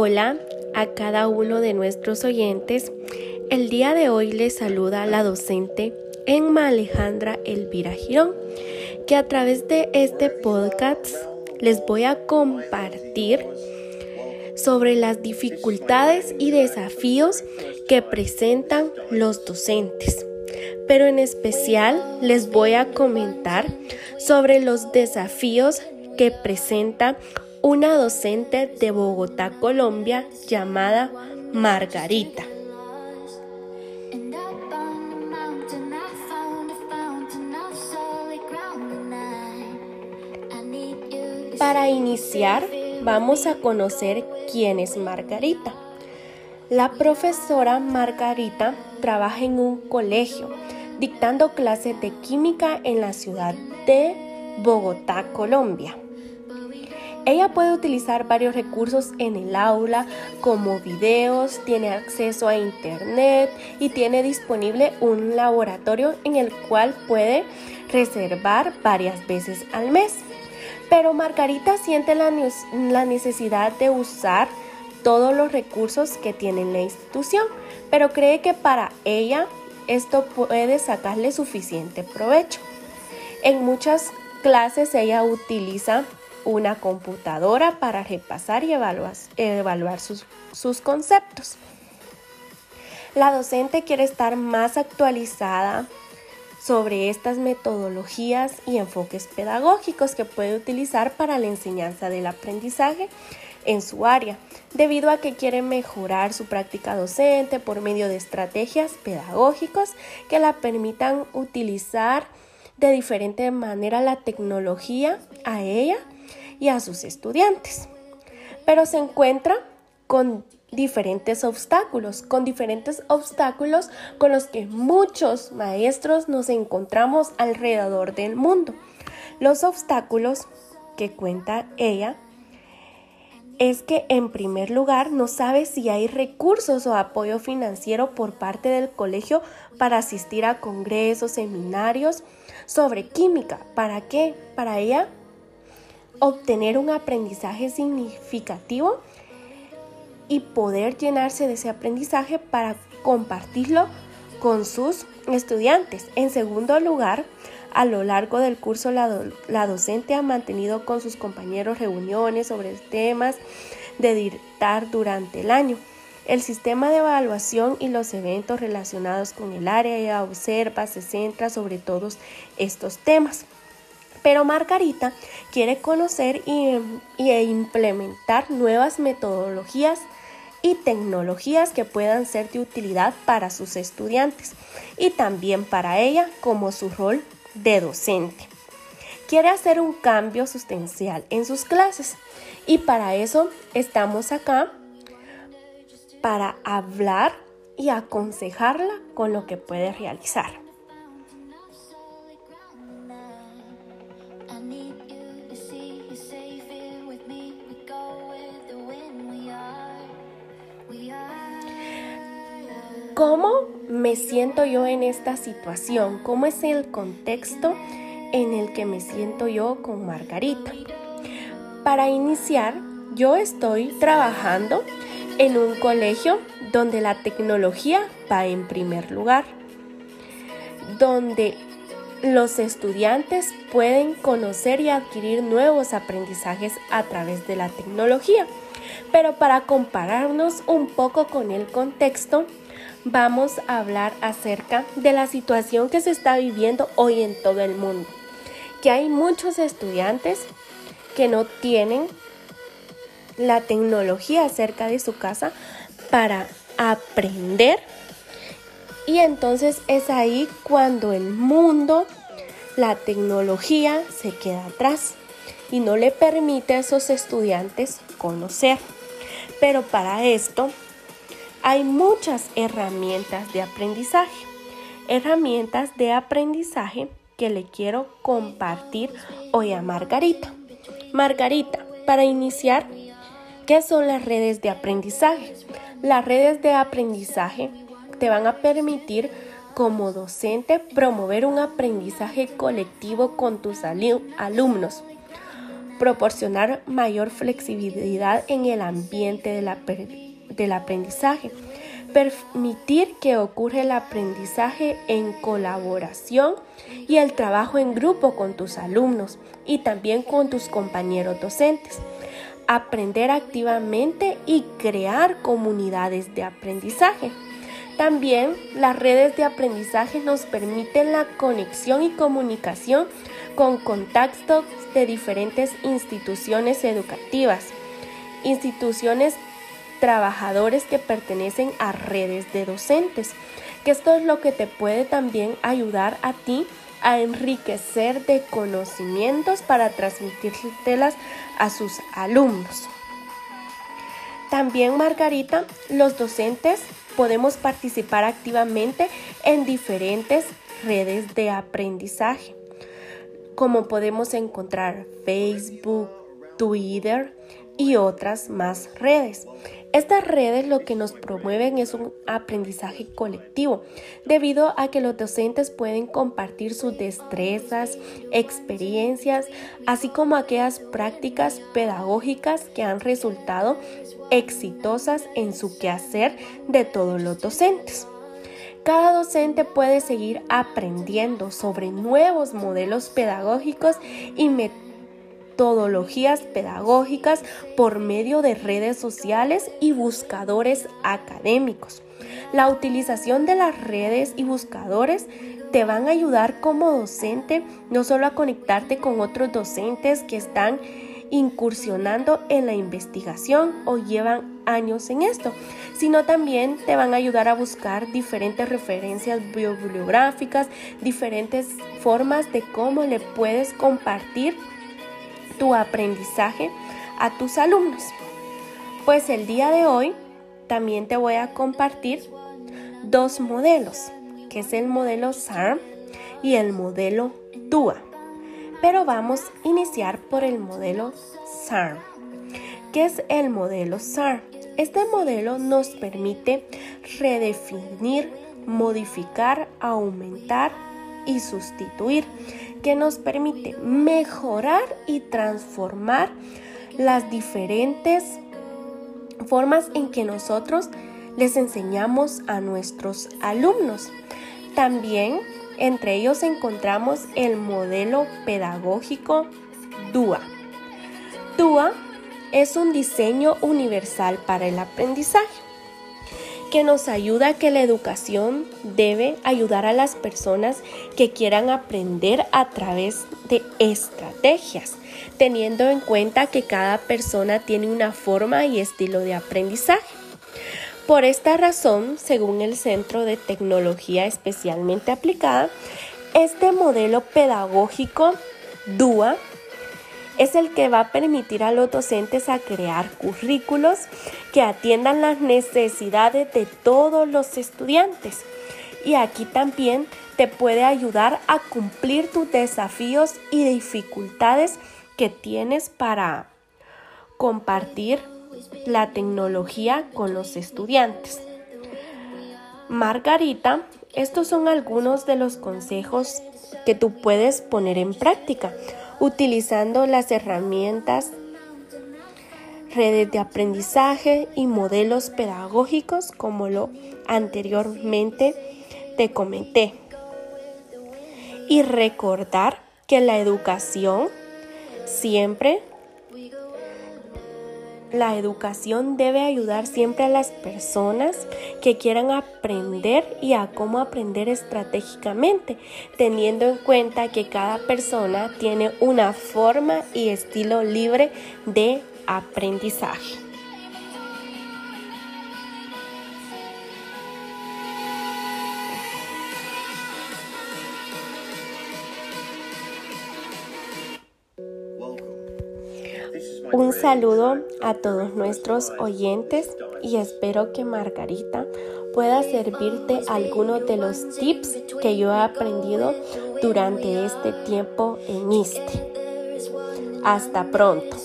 Hola a cada uno de nuestros oyentes. El día de hoy les saluda la docente Emma Alejandra Elvira Girón, que a través de este podcast les voy a compartir sobre las dificultades y desafíos que presentan los docentes. Pero en especial les voy a comentar sobre los desafíos que presenta una docente de Bogotá, Colombia, llamada Margarita. Para iniciar, vamos a conocer quién es Margarita. La profesora Margarita trabaja en un colegio dictando clases de química en la ciudad de Bogotá, Colombia. Ella puede utilizar varios recursos en el aula como videos, tiene acceso a internet y tiene disponible un laboratorio en el cual puede reservar varias veces al mes. Pero Margarita siente la, necesidad de usar todos los recursos que tiene la institución, pero cree que para ella esto puede sacarle suficiente provecho. En muchas clases ella utiliza una computadora para repasar y evaluar, sus, sus conceptos. La docente quiere estar más actualizada sobre estas metodologías y enfoques pedagógicos que puede utilizar para la enseñanza del aprendizaje en su área, debido a que quiere mejorar su práctica docente por medio de estrategias pedagógicas que la permitan utilizar de diferente manera la tecnología a ella y a sus estudiantes. Pero se encuentra con diferentes obstáculos, con diferentes obstáculos con los que muchos maestros nos encontramos alrededor del mundo. Los obstáculos que cuenta ella es que en primer lugar no sabe si hay recursos o apoyo financiero por parte del colegio para asistir a congresos, seminarios sobre química. ¿Para qué? Para ella obtener un aprendizaje significativo y poder llenarse de ese aprendizaje para compartirlo con sus estudiantes. En segundo lugar, a lo largo del curso la, docente ha mantenido con sus compañeros reuniones sobre temas de dictar durante el año. El sistema de evaluación y los eventos relacionados con el área ya observa, se centra sobre todos estos temas. Pero Margarita quiere conocer y, e implementar nuevas metodologías y tecnologías que puedan ser de utilidad para sus estudiantes y también para ella como su rol de docente. Quiere hacer un cambio sustancial en sus clases y para eso estamos acá para hablar y aconsejarla con lo que puede realizar. ¿Cómo me siento yo en esta situación? ¿Cómo es el contexto en el que me siento yo con Margarita? Para iniciar, yo estoy trabajando en un colegio donde la tecnología va en primer lugar, donde los estudiantes pueden conocer y adquirir nuevos aprendizajes a través de la tecnología. Pero para compararnos un poco con el contexto, vamos a hablar acerca de la situación que se está viviendo hoy en todo el mundo. Que hay muchos estudiantes que no tienen la tecnología cerca de su casa para aprender. Y entonces es ahí cuando el mundo, la tecnología se queda atrás y no le permite a esos estudiantes conocer. Pero para esto hay muchas herramientas de aprendizaje. Herramientas de aprendizaje que le quiero compartir hoy a Margarita. Margarita, para iniciar, ¿qué son las redes de aprendizaje? Las redes de aprendizaje te van a permitir como docente promover un aprendizaje colectivo con tus alumnos proporcionar mayor flexibilidad en el ambiente del aprendizaje, permitir que ocurra el aprendizaje en colaboración y el trabajo en grupo con tus alumnos y también con tus compañeros docentes. Aprender activamente y crear comunidades de aprendizaje. También las redes de aprendizaje nos permiten la conexión y comunicación con contactos de diferentes instituciones educativas, instituciones trabajadores que pertenecen a redes de docentes, que esto es lo que te puede también ayudar a ti a enriquecer de conocimientos para transmitírtelas a sus alumnos. También, Margarita, los docentes podemos participar activamente en diferentes redes de aprendizaje, como podemos encontrar Facebook, Twitter y otras más redes. Estas redes lo que nos promueven es un aprendizaje colectivo, debido a que los docentes pueden compartir sus destrezas, experiencias, así como aquellas prácticas pedagógicas que han resultado exitosas en su quehacer de todos los docentes. Cada docente puede seguir aprendiendo sobre nuevos modelos pedagógicos y metodologías metodologías pedagógicas por medio de redes sociales y buscadores académicos. La utilización de las redes y buscadores te van a ayudar como docente no solo a conectarte con otros docentes que están incursionando en la investigación o llevan años en esto, sino también te van a ayudar a buscar diferentes referencias bibliográficas, diferentes formas de cómo le puedes compartir tu aprendizaje a tus alumnos. Pues el día de hoy también te voy a compartir dos modelos, que es el modelo SAR y el modelo TUA. Pero vamos a iniciar por el modelo SAR. ¿Qué es el modelo SAR? Este modelo nos permite redefinir, modificar, aumentar y sustituir que nos permite mejorar y transformar las diferentes formas en que nosotros les enseñamos a nuestros alumnos. También entre ellos encontramos el modelo pedagógico DUA. DUA es un diseño universal para el aprendizaje que nos ayuda a que la educación debe ayudar a las personas que quieran aprender a través de estrategias, teniendo en cuenta que cada persona tiene una forma y estilo de aprendizaje. Por esta razón, según el Centro de Tecnología Especialmente Aplicada, este modelo pedagógico DUA es el que va a permitir a los docentes a crear currículos que atiendan las necesidades de todos los estudiantes. Y aquí también te puede ayudar a cumplir tus desafíos y dificultades que tienes para compartir la tecnología con los estudiantes. Margarita, estos son algunos de los consejos que tú puedes poner en práctica utilizando las herramientas, redes de aprendizaje y modelos pedagógicos como lo anteriormente te comenté. Y recordar que la educación siempre la educación debe ayudar siempre a las personas que quieran aprender y a cómo aprender estratégicamente, teniendo en cuenta que cada persona tiene una forma y estilo libre de aprendizaje. Un saludo a todos nuestros oyentes y espero que Margarita pueda servirte algunos de los tips que yo he aprendido durante este tiempo en ISTE. Hasta pronto.